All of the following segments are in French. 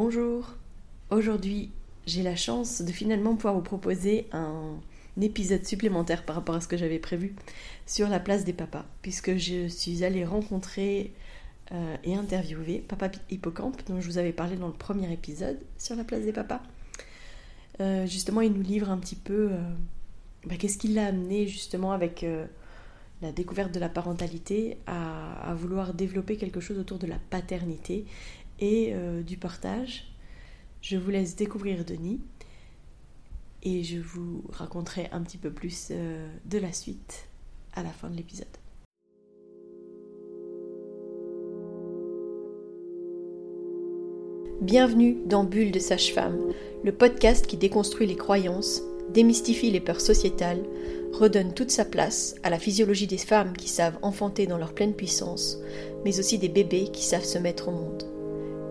Bonjour. Aujourd'hui, j'ai la chance de finalement pouvoir vous proposer un épisode supplémentaire par rapport à ce que j'avais prévu sur la place des papas, puisque je suis allée rencontrer euh, et interviewer Papa Hippocampe, dont je vous avais parlé dans le premier épisode sur la place des papas. Euh, justement, il nous livre un petit peu euh, bah, qu'est-ce qui l'a amené justement avec la découverte de la parentalité à, à, vouloir développer quelque chose autour de la paternité et euh, du partage. Je vous laisse découvrir Denis et je vous raconterai un petit peu plus euh, de la suite à la fin de l'épisode. Bienvenue dans Bulle de Sage-Femme, le podcast qui déconstruit les croyances, démystifie les peurs sociétales, redonne toute sa place à la physiologie des femmes qui savent enfanter dans leur pleine puissance, mais aussi des bébés qui savent se mettre au monde.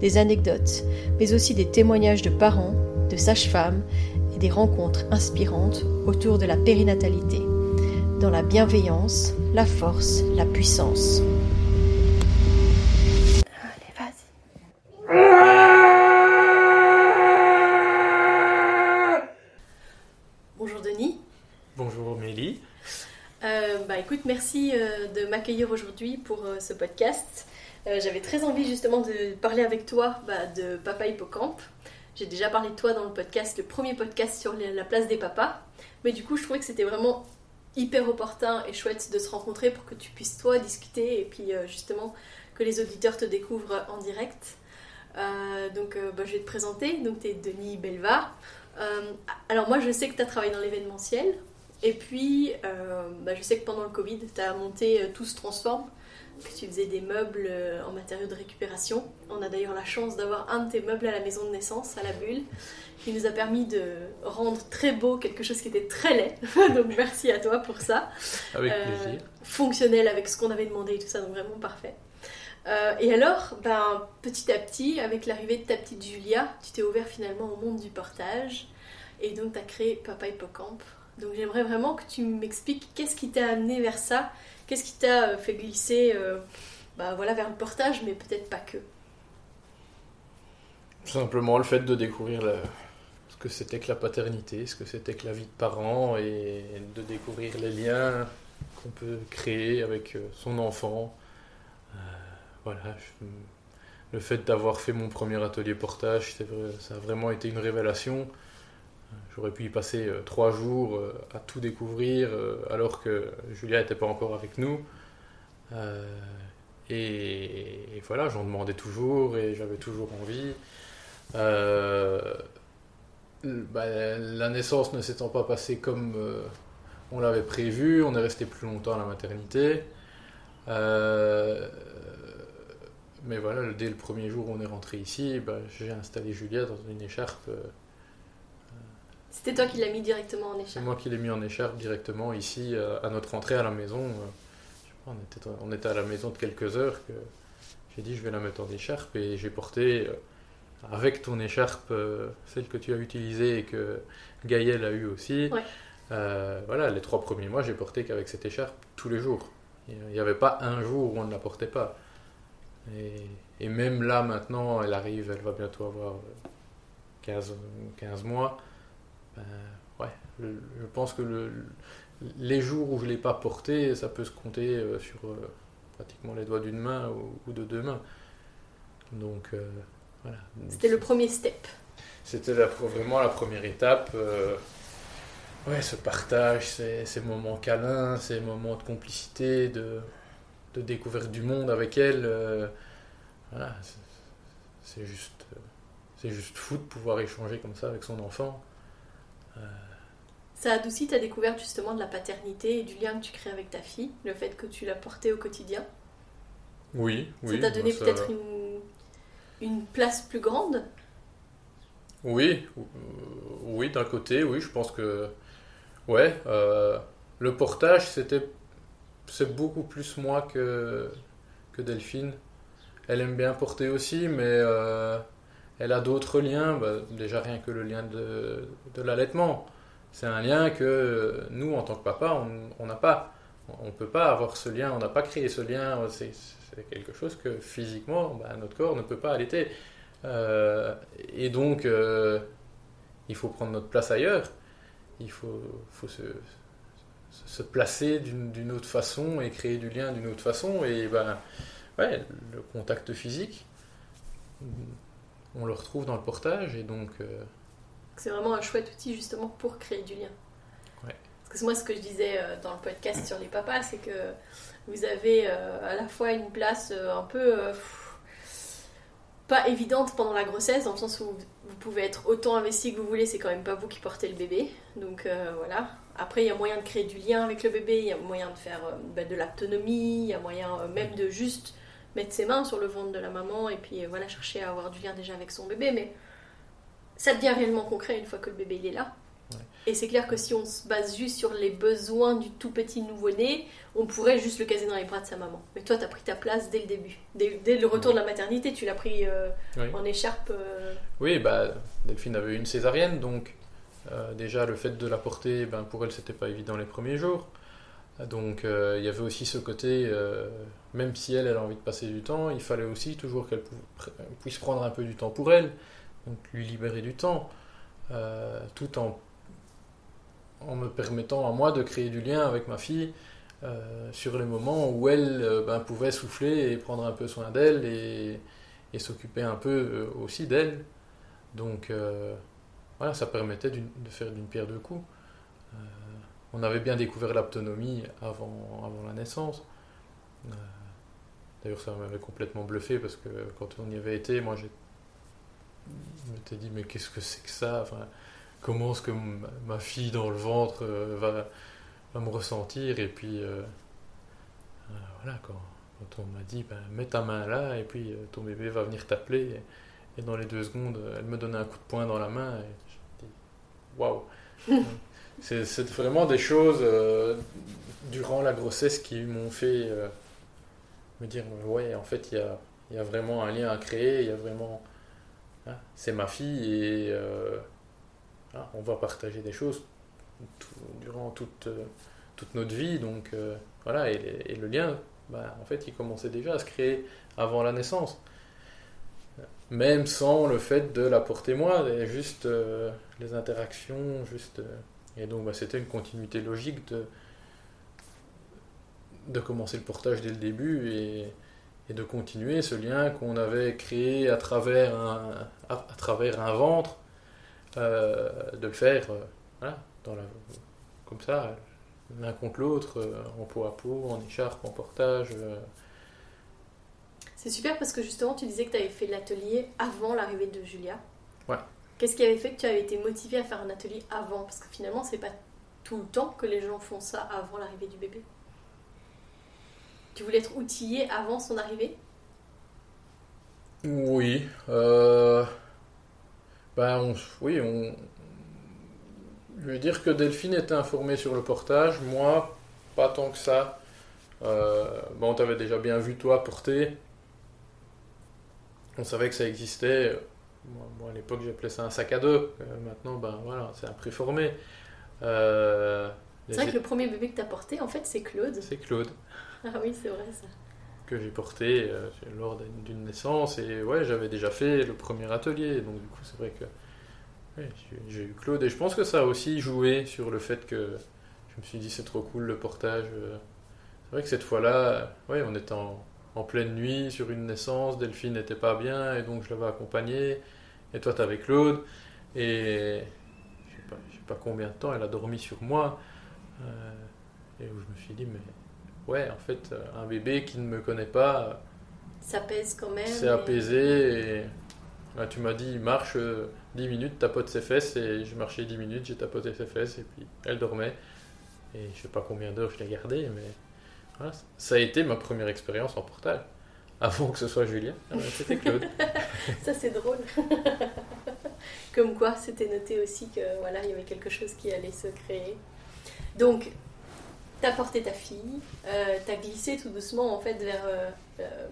des anecdotes, mais aussi des témoignages de parents, de sages-femmes et des rencontres inspirantes autour de la périnatalité, dans la bienveillance, la force, la puissance. Allez, vas-y. Bonjour Denis. Bonjour Mélie. Euh, bah écoute, merci euh, de m'accueillir aujourd'hui pour euh, ce podcast. Euh, j'avais très envie justement de parler avec toi bah, de Papa Hippocampe. J'ai déjà parlé de toi dans le podcast, le premier podcast sur la place des papas. Mais du coup, je trouvais que c'était vraiment hyper opportun et chouette de se rencontrer pour que tu puisses toi discuter et puis euh, justement que les auditeurs te découvrent en direct. Euh, donc bah, je vais te présenter, donc tu es Denis Belva. alors moi je sais que tu as travaillé dans l'événementiel et puis bah, je sais que pendant le Covid tu as monté Tout se transforme que tu faisais des meubles euh, en matériaux de récupération. On a d'ailleurs la chance d'avoir un de tes meubles à la maison de naissance, à la bulle, qui nous a permis de rendre très beau quelque chose qui était très laid. donc merci à toi pour ça. Avec euh, plaisir. Fonctionnel avec ce qu'on avait demandé et tout ça, donc vraiment parfait. Euh, et alors, ben, petit à petit, avec l'arrivée de ta petite Julia, tu t'es ouvert finalement au monde du portage. Et donc, tu as créé Papa Hippocampe. Donc, j'aimerais vraiment que tu m'expliques qu'est-ce qui t'a amené vers ça Qu'est-ce qui t'a euh, fait glisser euh, bah, voilà, vers le portage, mais peut-être pas que? Simplement le fait de découvrir ce que c'était que la paternité, ce que c'était que la vie de parent et de découvrir les liens qu'on peut créer avec euh, son enfant. voilà, le fait d'avoir fait mon premier atelier portage, ça a vraiment été une révélation. J'aurais pu y passer euh, trois jours euh, à tout découvrir euh, alors que Julia n'était pas encore avec nous. Et, voilà, j'en demandais toujours et j'avais toujours envie. Bah, la naissance ne s'étant pas passée comme on l'avait prévu, on est resté plus longtemps à la maternité. mais voilà, dès le premier jour où on est rentré ici, bah, j'ai installé Julia dans une écharpe c'était toi qui l'as mis directement en écharpe C'est moi qui l'ai mis en écharpe directement ici, euh, à notre entrée à la maison. Euh, on, était, à la maison de quelques heures que j'ai dit je vais la mettre en écharpe et j'ai porté euh, avec ton écharpe, celle que tu as utilisée et que Gaël a eu aussi. voilà, les trois premiers mois, j'ai porté qu'avec cette écharpe tous les jours. Il n'y avait pas un jour où on ne la portait pas. Et, et, même là, maintenant, elle arrive, elle va bientôt avoir 15, 15 mois. Ben, ouais, je, pense que le, les jours où je ne l'ai pas porté, ça peut se compter euh, sur euh, pratiquement les doigts d'une main ou, de deux mains. Donc euh, voilà. C'était le premier step. C'était vraiment la première étape. ouais, ce partage, ces, ces, moments câlins, ces moments de complicité, de, de découverte du monde avec elle. voilà, c'est juste, c'est juste fou de pouvoir échanger comme ça avec son enfant. Ça adoucit ta découverte justement de la paternité et du lien que tu crées avec ta fille, le fait que tu l'as portée au quotidien? Oui, oui. Ça t'a donné bah, peut-être une, une place plus grande? Oui, oui, d'un côté, oui, je pense que. Ouais, euh, le portage, c'était. C'est beaucoup plus moi que, que Delphine. Elle aime bien porter aussi, mais euh, elle a d'autres liens. Bah, déjà, rien que le lien de, l'allaitement. C'est un lien que nous, en tant que papa, on n'a pas. On ne peut pas avoir ce lien, on n'a pas créé ce lien. C'est quelque chose que physiquement, bah, notre corps ne peut pas allaiter. Euh, et donc, euh, il faut prendre notre place ailleurs. Il faut, faut se, se placer d'une autre façon et créer du lien d'une autre façon. Et ben, ouais, le contact physique, on le retrouve dans le portage. Et donc. Euh, c'est vraiment un chouette outil justement pour créer du lien. Parce que moi, ce que je disais dans le podcast sur les papas, c'est que vous avez à la fois une place un peu pas évidente pendant la grossesse, dans le sens où vous pouvez être autant investi que vous voulez, c'est quand même pas vous qui portez le bébé. Donc euh, voilà. Après, il y a moyen de créer du lien avec le bébé, il y a moyen de faire euh, bah, de l'autonomie, il y a moyen euh, même de juste mettre ses mains sur le ventre de la maman et puis voilà, chercher à avoir du lien déjà avec son bébé. Mais ça devient réellement concret une fois que le bébé il est là. Et c'est clair que si on se base juste sur les besoins du tout petit nouveau-né, on pourrait juste le caser dans les bras de sa maman. Mais toi, tu as pris ta place dès le début. Dès, le retour de la maternité, tu l'as pris euh, en écharpe. Euh. Oui, bah, Delphine avait une césarienne, donc euh, déjà le fait de la porter, ben, pour elle, c'était pas évident les premiers jours. Donc il y avait aussi ce côté, même si elle, a envie de passer du temps, il fallait aussi toujours qu'elle puisse prendre un peu du temps pour elle, donc lui libérer du temps, tout en en me permettant à moi de créer du lien avec ma fille euh, sur les moments où elle euh, ben, pouvait souffler et prendre un peu soin d'elle et, s'occuper un peu euh, aussi d'elle. Donc voilà, ça permettait de faire d'une pierre deux coups. on avait bien découvert l'autonomie avant la naissance. D'ailleurs, ça m'avait complètement bluffé parce que quand on y avait été, moi, j'ai je m'étais dit, mais qu'est-ce que c'est que ça? Enfin, comment est-ce que ma fille dans le ventre euh, va, me ressentir? Et puis, euh, euh, voilà, quand, on m'a dit, ben, mets ta main là, et puis ton bébé va venir t'appeler. Et, dans les deux secondes, elle me donnait un coup de poing dans la main. Et je me dis, waouh! C'est vraiment des choses durant la grossesse qui m'ont fait me dire, ouais, en fait, il y a, y a, vraiment un lien à créer, il y a vraiment. Hein, c'est ma fille et ah, on va partager des choses durant toute, euh, toute notre vie. Donc euh, voilà, et, le lien, bah, en fait, il commençait déjà à se créer avant la naissance. Même sans le fait de la porter moi, juste euh, les interactions, juste. et donc bah, c'était une continuité logique de, de commencer le portage dès le début et, et de continuer ce lien qu'on avait créé à travers à travers un ventre euh, de le faire euh, dans la, comme ça, l'un contre l'autre, euh, en peau à peau, en écharpe, en portage. C'est super parce que justement, tu disais que tu avais fait l'atelier avant l'arrivée de Julia. Ouais. Qu'est-ce qui avait fait que tu avais été motivé à faire un atelier avant? Parce que finalement, c'est pas tout le temps que les gens font ça avant l'arrivée du bébé. Tu voulais être outillé avant son arrivée? Oui. Euh... Ben, oui, on... je veux dire que Delphine était informée sur le portage, moi, pas tant que ça. Euh, bon, on t'avait déjà bien vu, toi, porter. On savait que ça existait. Moi, à l'époque, j'appelais ça un sac à dos. Euh, maintenant, ben voilà, c'est un préformé. C'est vrai que le premier bébé que tu as porté, en fait, c'est Claude. C'est Claude. Ah oui, c'est vrai ça. Que j'ai porté lors d'une naissance. Et ouais, j'avais déjà fait le premier atelier. Donc, du coup, c'est vrai que j'ai eu Claude. Et je pense que ça a aussi joué sur le fait que je me suis dit, c'est trop cool le portage. C'est vrai que cette fois-là, ouais, on était en, en, pleine nuit sur une naissance. Delphine n'était pas bien. Et donc, je l'avais accompagnée. Et toi, tu avais Claude. Et je sais pas, sais pas combien de temps elle a dormi sur moi. Euh, et où je me suis dit, mais ouais, en fait, euh, un bébé qui ne me connaît pas. Ça pèse quand même. C'est apaisé. Et là, tu m'as dit, marche 10 euh, minutes, tapote ses fesses. Et j'ai marché 10 minutes, j'ai tapoté ses fesses. Et puis, elle dormait. Et je sais pas combien d'heures je l'ai gardée, mais voilà, ça a été ma première expérience en portage. Avant que ce soit Julien, ah c'était Claude. ça, c'est drôle. Comme quoi, c'était noté aussi que voilà, il y avait quelque chose qui allait se créer. Donc, t'as porté ta fille, euh, t'as glissé tout doucement en fait vers euh, euh,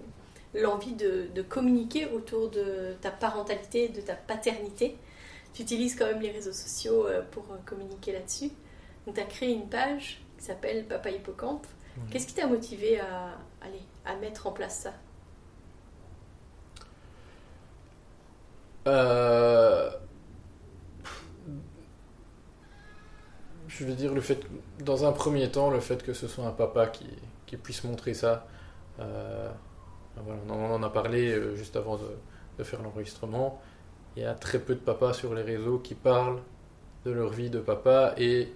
l'envie de, de, communiquer autour de ta parentalité, de ta paternité. Tu utilises quand même les réseaux sociaux pour communiquer là-dessus. Donc, t'as créé une page qui s'appelle Papa Hippocampe. Qu'est-ce qui t'a motivé à, aller, à mettre en place ça? Euh, je veux dire, le fait, dans un premier temps, le fait que ce soit un papa qui, qui puisse montrer ça, euh, voilà, on en a parlé euh, juste avant de, faire l'enregistrement. Il y a très peu de papas sur les réseaux qui parlent de leur vie de papa et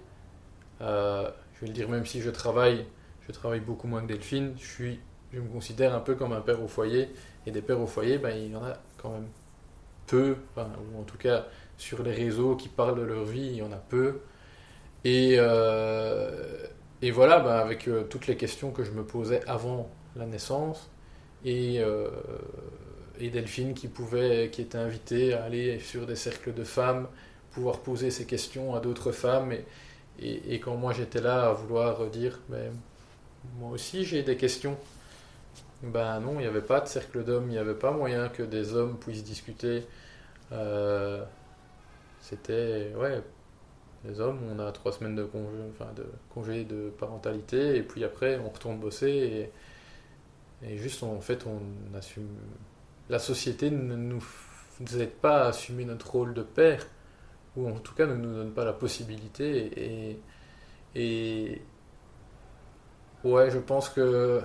euh, je vais le dire, même si je travaille, je travaille beaucoup moins que Delphine, je, suis, je me considère un peu comme un père au foyer et des pères au foyer, ben, il y en a quand même peu, ou en tout cas sur les réseaux qui parlent de leur vie, il y en a peu. Et, euh, et voilà, bah, avec euh, toutes les questions que je me posais avant la naissance, et, euh, et Delphine qui, pouvait, qui était invitée à aller sur des cercles de femmes, pouvoir poser ces questions à d'autres femmes, et, quand moi j'étais là à vouloir dire, mais moi aussi j'ai des questions. Ben non, il n'y avait pas de cercle d'hommes, il n'y avait pas moyen que des hommes puissent discuter. C'était, ouais, les hommes, on a trois semaines de congé, de parentalité, et puis après on retourne bosser, et, juste en fait on assume. La société ne nous, aide pas à assumer notre rôle de père, ou en tout cas ne nous donne pas la possibilité, et, et ouais, je pense que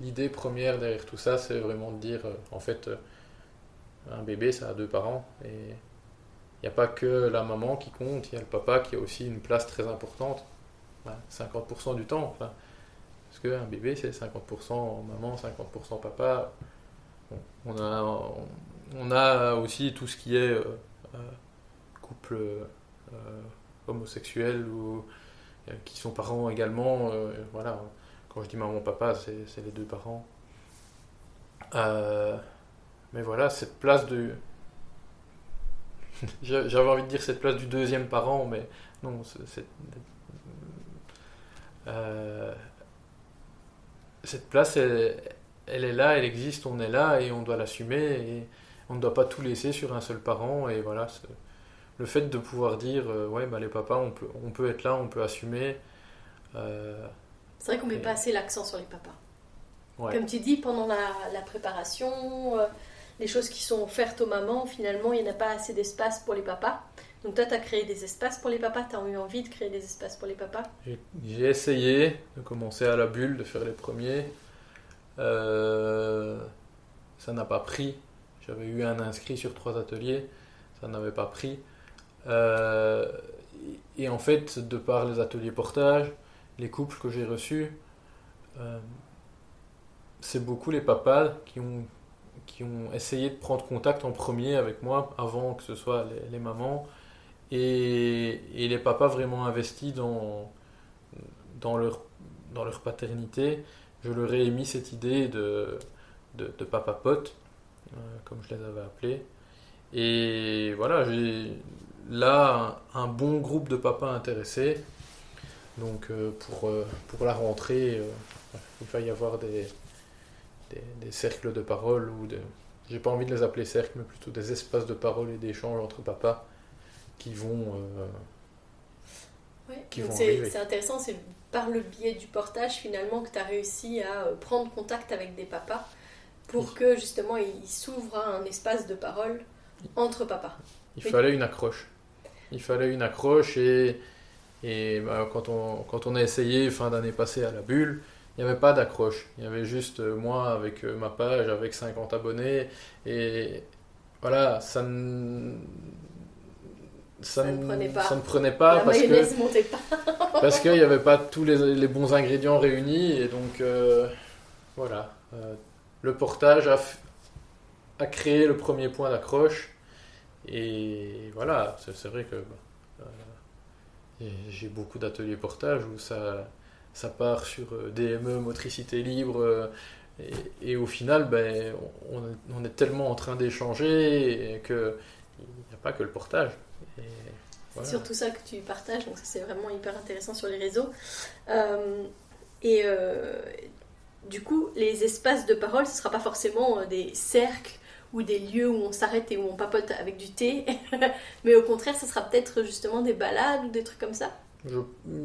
l'idée première derrière tout ça, c'est vraiment de dire, en fait, un bébé, ça a deux parents, et n'y a pas que la maman qui compte, il y a le papa qui a aussi une place très importante, 50% du temps. Enfin, parce qu'un bébé, c'est 50% maman, 50% papa. on, a, aussi tout ce qui est euh, euh, couple euh, homosexuel ou qui sont parents également. Voilà, quand je dis maman-papa, c'est les deux parents. mais voilà, cette place de j'avais envie de dire cette place du deuxième parent, mais non, c'est, euh, cette place, elle, elle, est là, elle existe, on est là et on doit l'assumer et on ne doit pas tout laisser sur un seul parent. Et voilà, le fait de pouvoir dire, euh, ouais, bah, les papas, on peut, on peut être là, on peut assumer. Euh, c'est vrai qu'on met pas assez l'accent sur les papas. Ouais. Comme tu dis, pendant la, la préparation, les choses qui sont offertes aux mamans, finalement, il n'y en a pas assez d'espace pour les papas. Donc toi, tu as créé des espaces pour les papas, tu as eu envie de créer des espaces pour les papas? J'ai essayé de commencer à la bulle, de faire les premiers. Euh, ça n'a pas pris. J'avais eu un inscrit sur trois ateliers, ça n'avait pas pris. Euh, et en fait, de par les ateliers portage, les couples que j'ai reçus, euh, c'est beaucoup les papas qui ont qui ont essayé de prendre contact en premier avec moi avant que ce soit les, mamans et, les papas vraiment investis dans, dans, leur, dans leur paternité. Je leur ai émis cette idée de, de, papa pote, euh, comme je les avais appelés. Et voilà, j'ai là un, bon groupe de papas intéressés. Donc euh, pour, euh, pour la rentrée, il va y avoir des, des, des, cercles de parole ou de. J'ai pas envie de les appeler cercles, mais plutôt des espaces de parole et d'échange entre papas qui vont. Euh, ouais, c'est intéressant, c'est par le biais du portage finalement que tu as réussi à euh, prendre contact avec des papas pour oui. que justement il s'ouvre un espace de parole entre papas. Il fallait une accroche. Il fallait une accroche et, et bah, quand, on, quand on a essayé fin d'année passée à la bulle, il n'y avait pas d'accroche. Il y avait juste euh, moi avec euh, ma page, avec 50 abonnés. Et voilà, ça ne. Ça, ça, ne prenait pas. Ça ne prenait pas La parce que montait pas. parce qu'il n'y avait pas tous les, les, bons ingrédients réunis et donc euh, voilà euh, le portage a, a, créé le premier point d'accroche et voilà c'est vrai que bah, euh, j'ai beaucoup d'ateliers portage où ça ça part sur DME, motricité libre, et, et, au final, ben, on, on, est tellement en train d'échanger que il n'y a pas que le portage. Et C'est surtout ça que tu partages, donc ça, c'est vraiment hyper intéressant sur les réseaux. Euh, et euh, du coup, les espaces de parole, ce ne sera pas forcément euh, des cercles ou des lieux où on s'arrête et où on papote avec du thé, mais au contraire, ce sera peut-être justement des balades ou des trucs comme ça. Je,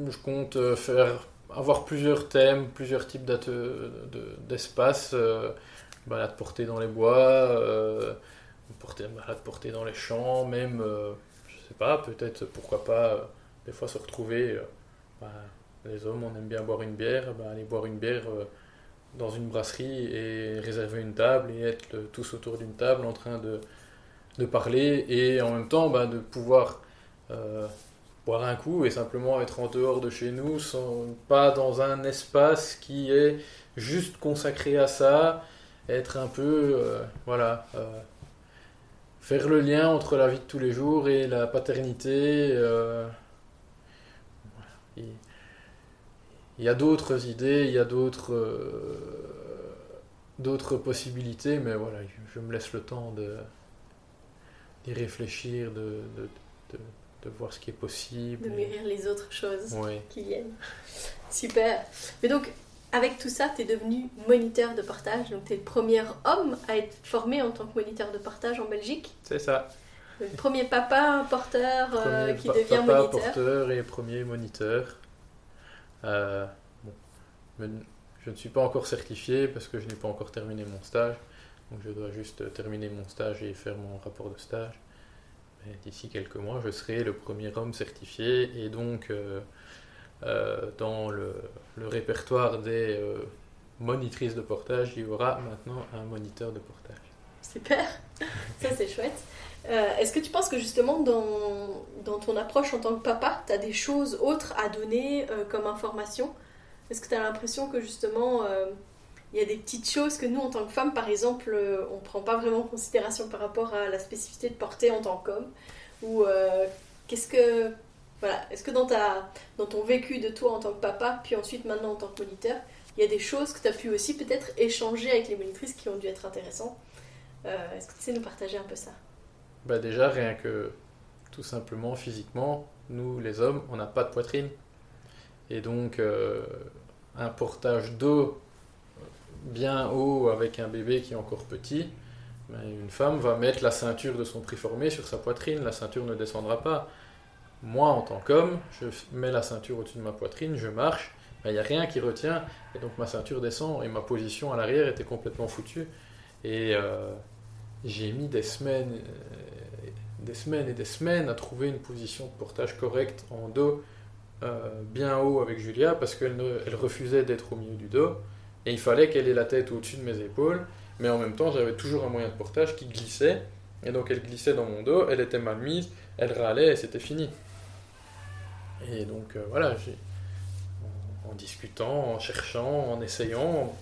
je compte euh, faire avoir plusieurs thèmes, plusieurs types d'ate- de- d'espaces, euh, balade portée dans les bois, euh, portée, dans les champs, même, euh, je sais pas, peut-être pourquoi pas euh, des fois se retrouver. euh, bah, les hommes, on aime bien boire une bière, bah, aller boire une bière euh, dans une brasserie et réserver une table et être tous autour d'une table en train de, parler et en même temps bah, de pouvoir boire un coup et simplement être en dehors de chez nous, sans, pas dans un espace qui est juste consacré à ça, être un peu, euh, voilà, euh, faire le lien entre la vie de tous les jours et la paternité. euh. Il, y a d'autres idées, il y a d'autres d'autres possibilités, mais voilà, je, me laisse le temps d'y réfléchir, de, de voir ce qui est possible. De mûrir les autres choses qui viennent. Super. Mais donc, avec tout ça, tu es devenu moniteur de partage. Donc, tu es le premier homme à être formé en tant que moniteur de partage en Belgique. C'est ça. Le premier papa porteur euh, qui pa- devient papa, moniteur. porteur et premier moniteur. Euh, bon, je ne suis pas encore certifié parce que je n'ai pas encore terminé mon stage. Donc je dois juste terminer mon stage et faire mon rapport de stage. D'ici quelques mois, je serai le premier homme certifié et donc euh, euh, dans le, répertoire des euh, monitrices de portage, il y aura maintenant un moniteur de portage. Super. Ça, c'est chouette. Est-ce que tu penses que justement, dans, dans ton approche en tant que papa, tu as des choses autres à donner comme information? Est-ce que tu as l'impression que justement, il y a des petites choses que nous, en tant que femmes, par exemple, euh, on ne prend pas vraiment en considération par rapport à la spécificité de porter en tant qu'homme Ou euh, qu'est-ce que. Voilà, est-ce que dans, ta, dans ton vécu de toi en tant que papa, puis ensuite maintenant en tant que moniteur, il y a des choses que tu as pu aussi peut-être échanger avec les monitrices qui ont dû être intéressantes? Euh, Est-ce que tu sais nous partager un peu ça? Bah déjà, rien que tout simplement physiquement, nous les hommes, on n'a pas de poitrine. Et donc, un portage d'eau bien haut avec un bébé qui est encore petit, ben, une femme va mettre la ceinture de son préformé sur sa poitrine, la ceinture ne descendra pas. Moi, en tant qu'homme, je mets la ceinture au-dessus de ma poitrine, je marche, il n'y a rien qui retient, et donc ma ceinture descend, et ma position à l'arrière était complètement foutue. Et euh, j'ai mis des semaines, euh, des semaines et des semaines à trouver une position de portage correcte en dos, euh, bien haut avec Julia, parce qu'elle elle refusait d'être au milieu du dos, et il fallait qu'elle ait la tête au-dessus de mes épaules, mais en même temps j'avais toujours un moyen de portage qui glissait, et donc elle glissait dans mon dos, elle était mal mise, elle râlait et c'était fini. Et donc euh, voilà, en, discutant, en cherchant, en essayant,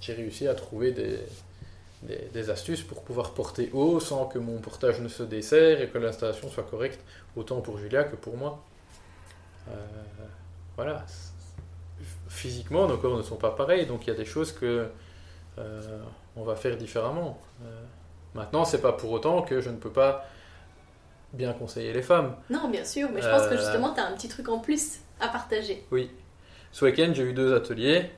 j'ai réussi à trouver des astuces pour pouvoir porter haut sans que mon portage ne se desserre et que l'installation soit correcte, autant pour Julia que pour moi. Euh, voilà. Physiquement, nos corps ne sont pas pareils, donc il y a des choses que euh, on va faire différemment. Euh, maintenant, c'est pas pour autant que je ne peux pas bien conseiller les femmes. Non, bien sûr, mais je pense que Euh, justement, tu as un petit truc en plus à partager. Ce week-end, j'ai eu deux ateliers.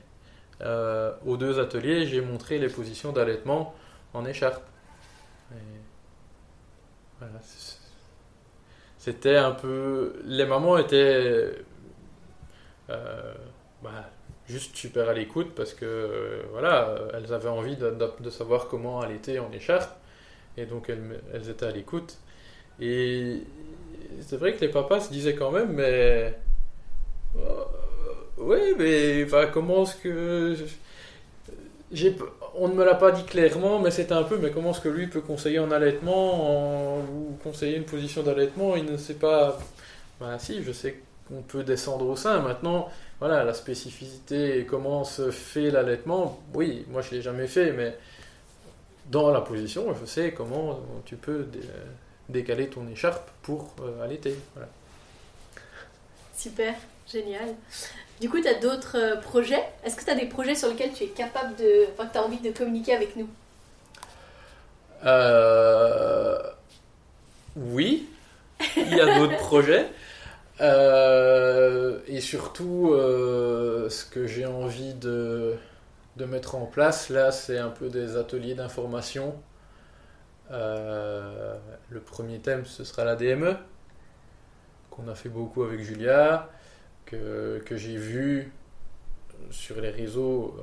Aux deux ateliers, j'ai montré les positions d'allaitement en écharpe. Et voilà, c'est- C'était un peu. Les mamans étaient euh, bah, juste super à l'écoute parce que euh, voilà, euh, elles avaient envie de, savoir comment allaiter en écharpe. Et donc elles, étaient à l'écoute. Et c'est vrai que les papas se disaient quand même, mais. euh, oui, mais comment est-ce que. J'ai, on ne me l'a pas dit clairement, mais c'était un peu, mais comment est-ce que lui peut conseiller en allaitement en- ou conseiller une position d'allaitement? Il ne sait pas. Bah, si, je sais qu'on peut descendre au sein. Maintenant, voilà, la spécificité et comment se fait l'allaitement, oui, moi je ne l'ai jamais fait, mais dans la position, je sais comment tu peux dé- décaler ton écharpe pour euh, allaiter. Voilà. Super, génial. Du coup, tu as d'autres euh, projets? Est-ce que tu as des projets sur lesquels tu es capable de. Enfin, que tu as envie de communiquer avec nous? Euh, oui, il y a d'autres projets. Euh, et surtout, euh, ce que j'ai envie de, mettre en place, là, c'est un peu des ateliers d'information. Euh, le premier thème, ce sera la DME, qu'on a fait beaucoup avec Julia, que, j'ai vu sur les réseaux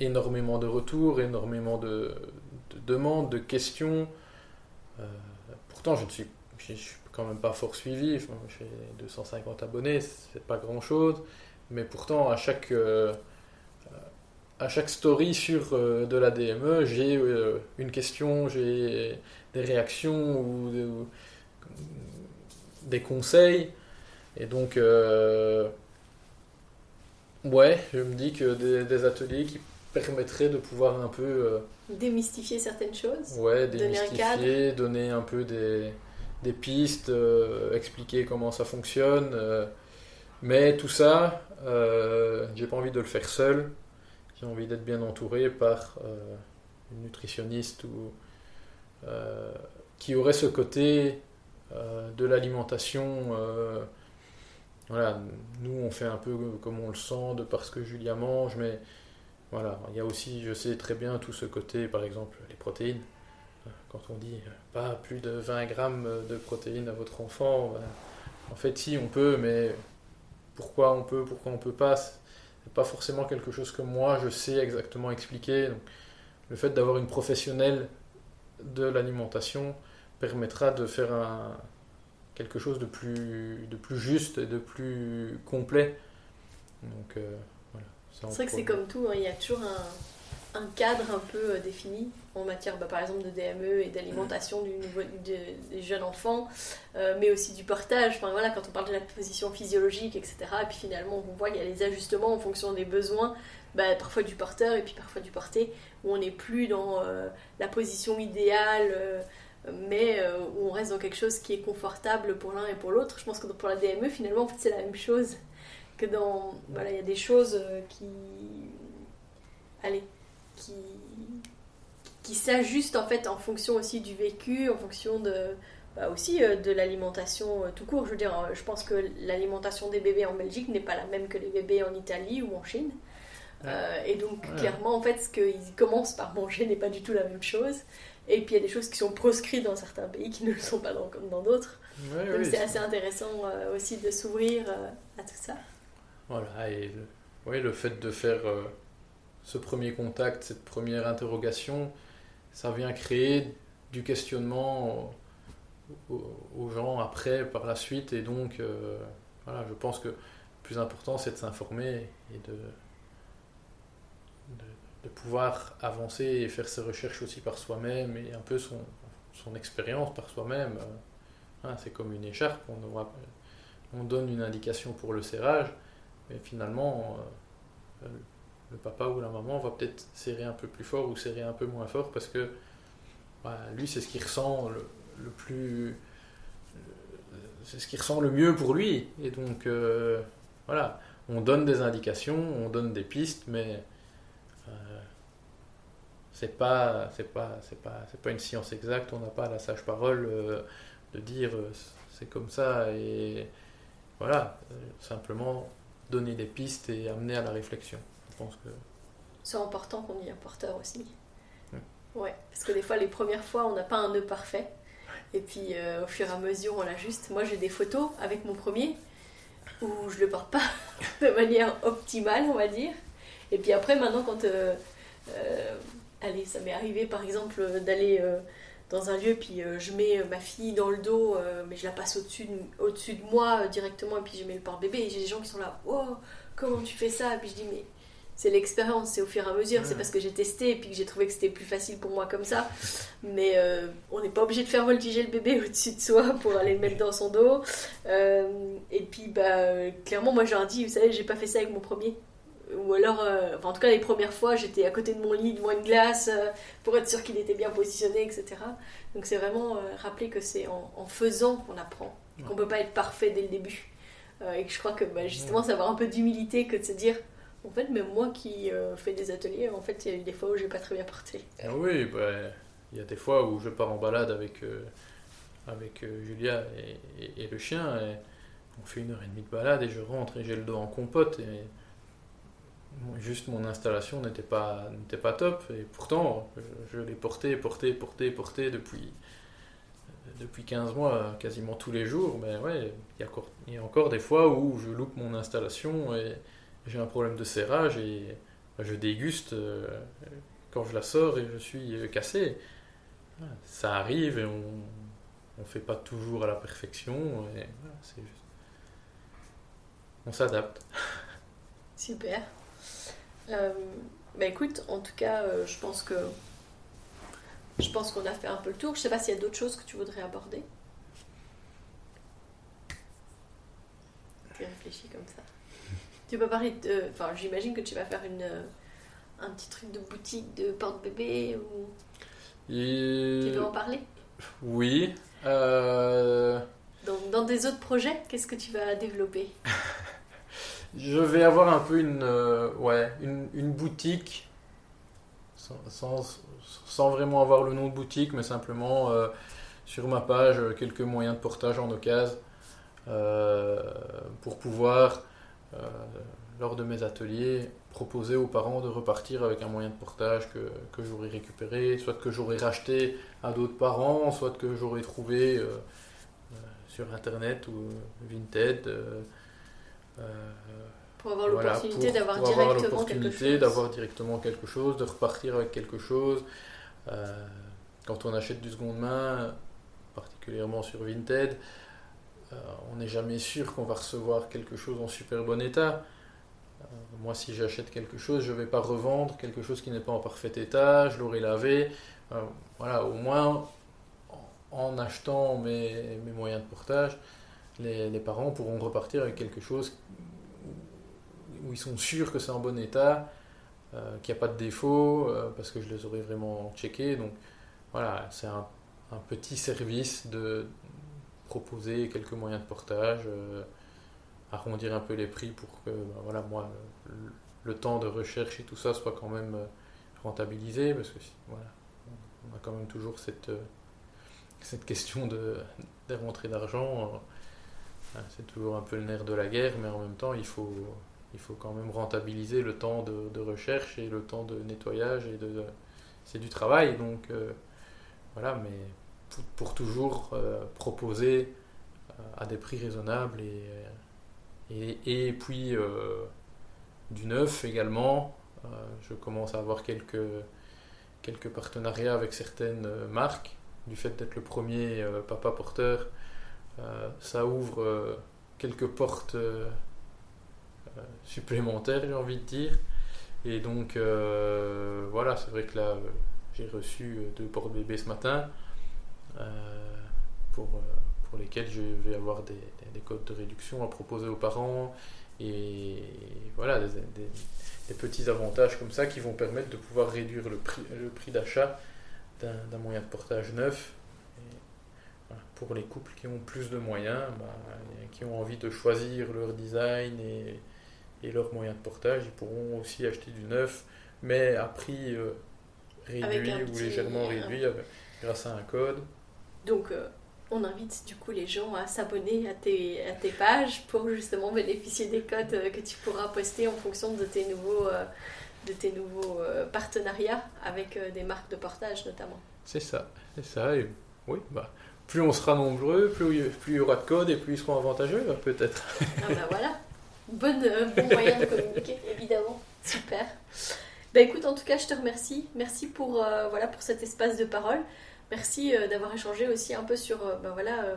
énormément de retours, énormément de, de demandes, de questions. pourtant, je ne suis, je suis quand même pas fort suivi. j'ai 250 abonnés, c'est pas grand chose. Mais pourtant, à chaque, euh, à chaque story sur euh, de la DME, j'ai euh, une question, j'ai des réactions ou, des conseils. Et donc, ouais, je me dis que des, des, ateliers qui permettraient de pouvoir un peu. démystifier certaines choses. Ouais, démystifier, donner un peu des des pistes, euh, expliquer comment ça fonctionne. Euh, mais tout ça, euh, j'ai pas envie de le faire seul. J'ai envie d'être bien entouré par une nutritionniste ou qui aurait ce côté de l'alimentation. voilà, nous on fait un peu comme on le sent de parce que Julia mange, mais voilà, il y a aussi, je sais très bien tout ce côté, par exemple les protéines quand on dit euh, pas plus de 20 grammes de protéines à votre enfant, ben, en fait si on peut, mais pourquoi on peut, pourquoi on peut pas, c'est pas forcément quelque chose que moi je sais exactement expliquer. Donc, le fait d'avoir une professionnelle de l'alimentation permettra de faire un, quelque chose de plus, de plus juste et de plus complet. Donc euh, voilà. C'est vrai que c'est comme tout, hein. il y a toujours un, un cadre un peu euh, défini en matière bah, par exemple de DME et d'alimentation des jeunes enfants, euh, mais aussi du portage. Voilà, quand on parle de la position physiologique, etc. Et puis finalement, on voit qu'il y a les ajustements en fonction des besoins, bah, parfois du porteur et puis parfois du porté, où on n'est plus dans euh, la position idéale. mais où on reste dans quelque chose qui est confortable pour l'un et pour l'autre. Je pense que pour la DME, finalement, c'est la même chose que dans... Voilà, il y a des choses qui... Allez, qui, qui s'ajuste en fait en fonction aussi du vécu, en fonction de bah aussi euh, de l'alimentation euh, tout court. Je veux dire, euh, je pense que l'alimentation des bébés en Belgique n'est pas la même que les bébés en Italie ou en Chine. et donc clairement en fait ce qu'ils commencent par manger n'est pas du tout la même chose. Et puis il y a des choses qui sont proscrites dans certains pays qui ne le sont pas dans, comme dans d'autres. donc c'est assez intéressant aussi de s'ouvrir à tout ça. Voilà, et le, oui, le fait de faire ce premier contact, cette première interrogation, ça vient créer du questionnement aux, gens après, par la suite. Et donc, euh, voilà, je pense que le plus important, c'est de s'informer et de, pouvoir avancer et faire ses recherches aussi par soi-même et un peu son, expérience par soi-même. Hein, c'est comme une écharpe, on, on, donne une indication pour le serrage, mais finalement, euh, le papa ou la maman va peut-être serrer un peu plus fort ou serrer un peu moins fort parce que bah, lui, c'est ce qu'il ressent le, plus. C'est ce qu'il ressent le mieux pour lui. Et donc, euh, voilà, on donne des indications, on donne des pistes, mais euh, c'est pas, c'est pas, pas, pas une science exacte. On n'a pas la sage parole euh, de dire c'est comme ça et voilà, simplement donner des pistes et amener à la réflexion pense que. C'est important qu'on y ait un porteur aussi. Ouais. parce que des fois, les premières fois, on n'a pas un nœud parfait. Et puis, euh, au fur et à mesure, on l'ajuste. Moi, j'ai des photos avec mon premier où je le porte pas de manière optimale, on va dire. Et puis après, maintenant, quand. Euh, euh, allez, ça m'est arrivé par exemple d'aller dans un lieu, puis je mets ma fille dans le dos, mais je la passe au-dessus de, au de moi directement, et puis je mets le porte-bébé. Et j'ai des gens qui sont là, oh, comment tu fais ça? Et puis je dis, mais c'est l'expérience, c'est au fur et à mesure, c'est parce que j'ai testé et puis que j'ai trouvé que c'était plus facile pour moi comme ça. Mais euh, on n'est pas obligé de faire voltiger le bébé au-dessus de soi pour aller le mettre dans son dos. Euh, et puis, bah, clairement, moi, j'ai dit, vous savez, j'ai pas fait ça avec mon premier. Ou alors, euh, enfin, en tout cas, les premières fois, j'étais à côté de mon lit devant une glace pour être sûr qu'il était bien positionné, etc. Donc, c'est vraiment rappeler que c'est en, faisant qu'on apprend, qu'on peut pas être parfait dès le début. et que je crois que bah, justement, ça va avoir un peu d'humilité que de se dire en fait, même moi qui euh, fais des ateliers, en fait, il y a eu des fois où j'ai pas très bien porté. Ah oui, bah, il y a des fois où je pars en balade avec, euh, avec Julia et, le chien. Et on fait une heure et demie de balade et je rentre et j'ai le dos en compote. Et juste mon installation n'était pas, pas top. Et pourtant, je, l'ai porté, porté, porté, porté depuis, depuis 15 mois, quasiment tous les jours. Mais ouais, il y, y, a encore des fois où je loupe mon installation et j'ai un problème de serrage et je déguste euh, quand je la sors et je suis cassé. Ça arrive et on ne fait pas toujours à la perfection. On s'adapte. Super. Euh, bah écoute, en tout cas, euh, je pense que je pense qu'on a fait un peu le tour. Je sais pas s'il y a d'autres choses que tu voudrais aborder. Tu réfléchis comme ça. Tu peux parler de. Enfin, j'imagine que tu vas faire une, un petit truc de boutique de porte-bébé ou. Tu veux en parler? Oui. Euh, dans, dans, des autres projets, qu'est-ce que tu vas développer? Je vais avoir un peu une, euh, ouais, une, une boutique, sans, sans, vraiment avoir le nom de boutique, mais simplement euh, sur ma page quelques moyens de portage en occasion pour pouvoir euh, lors de mes ateliers, proposer aux parents de repartir avec un moyen de portage que, que j'aurais récupéré, soit que j'aurais racheté à d'autres parents, soit que j'aurais trouvé euh, euh, sur internet ou Vinted. pour avoir l'opportunité d'avoir directement quelque chose. d'avoir directement quelque chose, de repartir avec quelque chose. quand on achète du seconde main, particulièrement sur Vinted, euh, on n'est jamais sûr qu'on va recevoir quelque chose en super bon état. Euh, moi, si j'achète quelque chose, je ne vais pas revendre quelque chose qui n'est pas en parfait état, je l'aurai lavé. Euh, voilà, au moins, en achetant mes, moyens de portage, les, parents pourront repartir avec quelque chose où ils sont sûrs que c'est en bon état, qu'il n'y a pas de défaut, parce que je les aurai vraiment checkés. Donc voilà, c'est un, petit service de, proposer quelques moyens de portage, euh, arrondir un peu les prix pour que ben voilà, moi, le, temps de recherche et tout ça soit quand même euh, rentabilisé, parce que voilà, on a quand même toujours cette, euh, cette question de, des rentrées d'argent. C'est toujours un peu le nerf de la guerre, mais en même temps, il faut, il faut quand même rentabiliser le temps de, de recherche et le temps de nettoyage. et de, C'est du travail, donc voilà, mais pour, toujours euh, proposer euh, à des prix raisonnables et, et puis euh, du neuf également. je commence à avoir quelques, quelques partenariats avec certaines marques. Du fait d'être le premier papa porteur, ça ouvre quelques portes supplémentaires, j'ai envie de dire. Et donc, voilà, c'est vrai que là, j'ai reçu deux portes bébés ce matin. Euh, pour, euh, pour lesquels je vais avoir des, des, codes de réduction à proposer aux parents et voilà des, des, petits avantages comme ça qui vont permettre de pouvoir réduire le prix, le prix d'achat d'un moyen de portage neuf. pour les couples qui ont plus de moyens, bah, qui ont envie de choisir leur design et, et leur moyen de portage, ils pourront aussi acheter du neuf, mais à prix euh, réduit ou légèrement réduit grâce à un code. Donc, euh, on invite du coup les gens à s'abonner à tes, à tes pages pour justement bénéficier des codes euh, que tu pourras poster en fonction de tes nouveaux, euh, de tes nouveaux partenariats avec des marques de portage notamment. C'est ça, c'est ça. Et oui, bah, plus on sera nombreux, plus, plus il y aura de codes et plus ils seront avantageux, peut-être. Ah bah voilà, Bonne, bon moyen de communiquer, évidemment. Super. Bah écoute, en tout cas, je te remercie. Merci pour, voilà, pour cet espace de parole. Merci euh, d'avoir échangé aussi un peu sur euh, ben voilà, euh,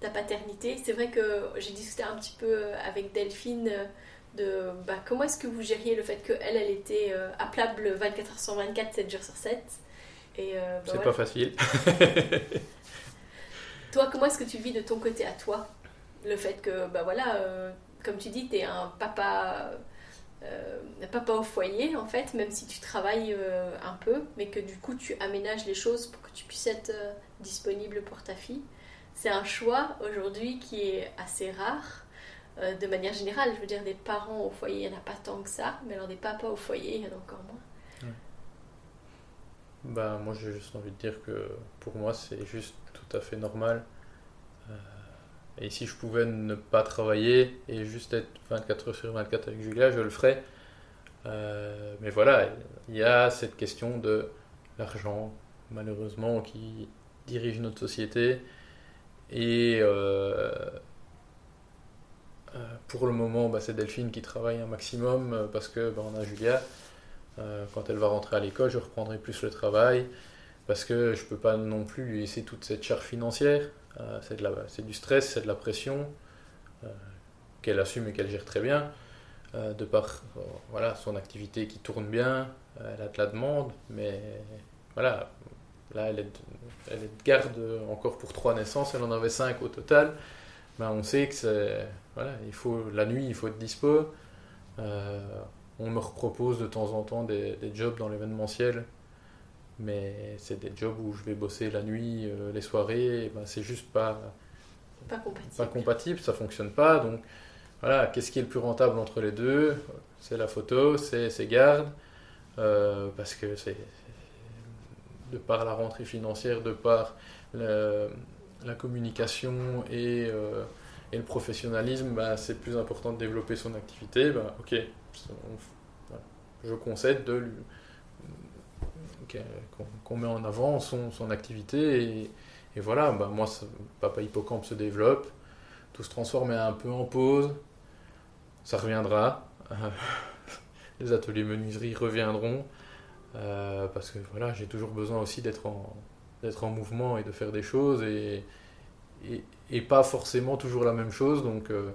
ta paternité. C'est vrai que j'ai discuté un petit peu avec Delphine de bah, comment est-ce que vous gériez le fait qu'elle, elle était appelable 24 h sur 24, 7 jours sur 7. Et, bah, c'est pas facile. toi, comment est-ce que tu vis de ton côté à toi Le fait que, bah voilà, comme tu dis, tu es un papa euh, pas au foyer en fait, même si tu travailles euh, un peu, mais que du coup tu aménages les choses pour que tu puisses être euh, disponible pour ta fille. C'est un choix aujourd'hui qui est assez rare. de manière générale, je veux dire, des parents au foyer, il n'y en a pas tant que ça, mais alors des papas au foyer, il y en a encore moins. Bah, moi j'ai juste envie de dire que pour moi c'est juste tout à fait normal Et si je pouvais ne pas travailler et juste être 24 heures sur 24 avec Julia, je le ferais. Euh, mais voilà, il y a cette question de l'argent, malheureusement, qui dirige notre société. Et euh, euh, pour le moment, bah, c'est Delphine qui travaille un maximum parce que bah, on a Julia. quand elle va rentrer à l'école, je reprendrai plus le travail parce que je peux pas non plus lui laisser toute cette charge financière. c'est du stress, c'est de la pression qu'elle assume et qu'elle gère très bien. Euh, de par euh, voilà, son activité qui tourne bien, euh, elle a de la demande, mais voilà, là elle est, garde encore pour trois naissances, elle en avait cinq au total. Ben, on sait que voilà, il faut la nuit, il faut être dispo. on me repropose de temps en temps des jobs dans l'événementiel, mais c'est des jobs où je vais bosser la nuit, les soirées, ben, c'est juste pas pas compatible. pas compatible, ça fonctionne pas, donc voilà, qu'est-ce qui est le plus rentable entre les deux? C'est la photo, c'est ses gardes, euh, parce que c'est de par la rentrée financière, de par la, communication euh, et, le professionnalisme, bah, c'est plus important de développer son activité. Bah, ok, je concède de qu'on met en avant son, son activité et, et voilà, bah, moi, Papa Hippocampe se développe, tout se transforme un peu en pause, ça reviendra. les ateliers menuiserie reviendront. Euh, parce que voilà, j'ai toujours besoin aussi d'être en, d'être en mouvement et de faire des choses et, et, pas forcément toujours la même chose. Donc, euh,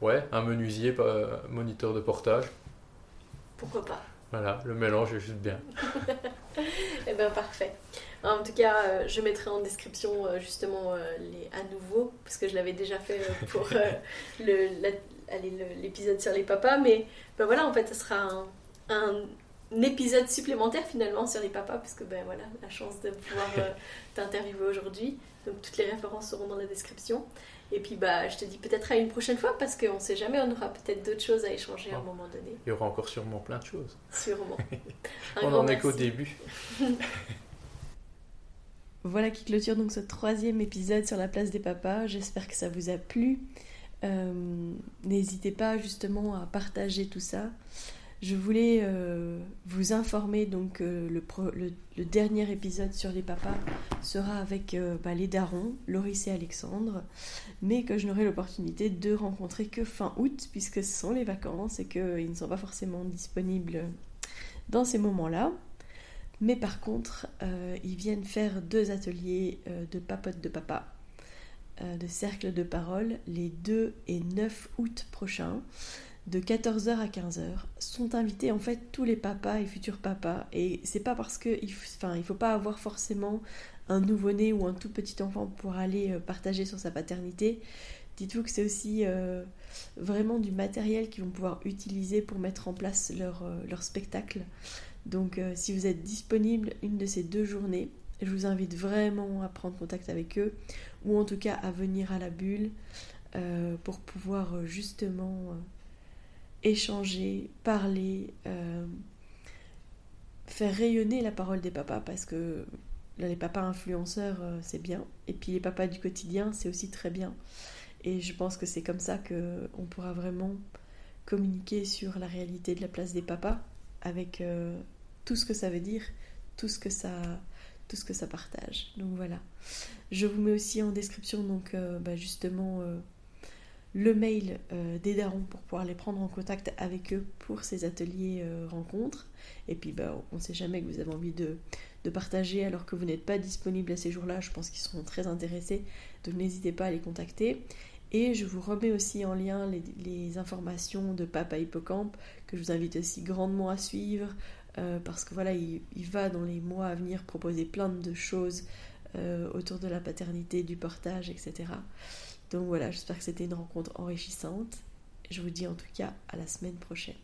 ouais, un menuisier, pas, moniteur de portage. Pourquoi pas? Voilà, le mélange est juste bien. eh bien, parfait. En tout cas, euh, je mettrai en description justement les à nouveau, parce que je l'avais déjà fait pour le, l'épisode sur les papas, mais ben voilà, en fait, ce sera un, épisode supplémentaire finalement sur les papas, puisque ben voilà, la chance de pouvoir euh, t'interviewer aujourd'hui. Donc toutes les références seront dans la description. Et puis bah, je te dis peut-être à une prochaine fois, parce qu'on ne sait jamais, on aura peut-être d'autres choses à échanger à un moment donné. Il y aura encore sûrement plein de choses. Sûrement. on en est qu'au début. Voilà qui clôture donc ce troisième épisode sur la place des papas. J'espère que ça vous a plu. Euh, n'hésitez pas justement à partager tout ça. Je voulais euh, vous informer donc euh, le, dernier épisode sur les papas sera avec bah, les darons, Loris et Alexandre, mais que je n'aurai l'opportunité de rencontrer que fin août puisque ce sont les vacances et qu'ils ne sont pas forcément disponibles dans ces moments-là. Mais par contre, ils viennent faire deux ateliers de papote de papa euh, de cercle de parole les 2 et 9 août prochains de 14h à 15h sont invités en fait tous les papas et futurs papas. Et c'est pas parce que il, enfin, faut pas avoir forcément un nouveau-né ou un tout petit enfant pour aller euh, partager sur sa paternité. Dites-vous que c'est aussi euh, vraiment du matériel qu'ils vont pouvoir utiliser pour mettre en place leur, leur spectacle. Donc si vous êtes disponible une de ces deux journées je vous invite vraiment à prendre contact avec eux ou en tout cas à venir à la bulle euh, pour pouvoir euh, justement euh, échanger, parler, faire rayonner la parole des papas parce que les papas influenceurs c'est bien et puis les papas du quotidien c'est aussi très bien et je pense que c'est comme ça que on pourra vraiment communiquer sur la réalité de la place des papas avec tout ce que ça veut dire, tout ce que ça partage. Donc voilà. Je vous mets aussi en description donc euh, bah, justement euh, le mail euh, des darons pour pouvoir les prendre en contact avec eux pour ces ateliers rencontres. Et puis bah, on ne sait jamais que vous avez envie de, partager alors que vous n'êtes pas disponible à ces jours-là. Je pense qu'ils seront très intéressés. Donc n'hésitez pas à les contacter. Et je vous remets aussi en lien les, informations de Papa Hippocampe que je vous invite aussi grandement à suivre. Euh, parce que voilà, il, va dans les mois à venir proposer plein de choses euh, autour de la paternité, du portage, etc. Donc voilà, j'espère que c'était une rencontre enrichissante. Je vous dis en tout cas à la semaine prochaine.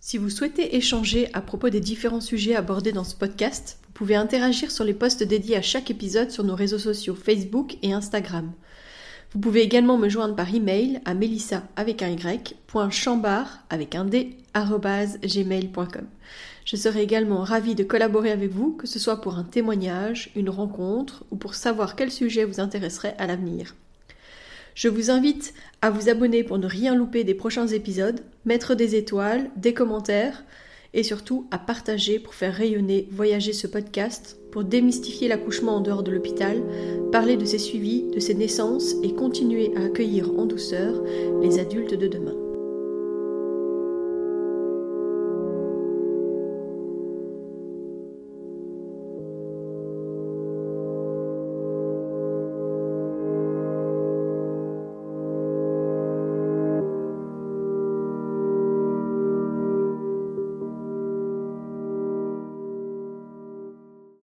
Si vous souhaitez échanger à propos des différents sujets abordés dans ce podcast, vous pouvez interagir sur les posts dédiés à chaque épisode sur nos réseaux sociaux Facebook et Instagram. Vous pouvez également me joindre par email à melissa avec un y, avec un d, gmail.com. Je serai également ravie de collaborer avec vous, que ce soit pour un témoignage, une rencontre ou pour savoir quel sujet vous intéresserait à l'avenir. Je vous invite à vous abonner pour ne rien louper des prochains épisodes, mettre des étoiles, des commentaires et surtout à partager pour faire rayonner, voyager ce podcast, pour démystifier l'accouchement en dehors de l'hôpital, parler de ses suivis, de ses naissances et continuer à accueillir en douceur les adultes de demain.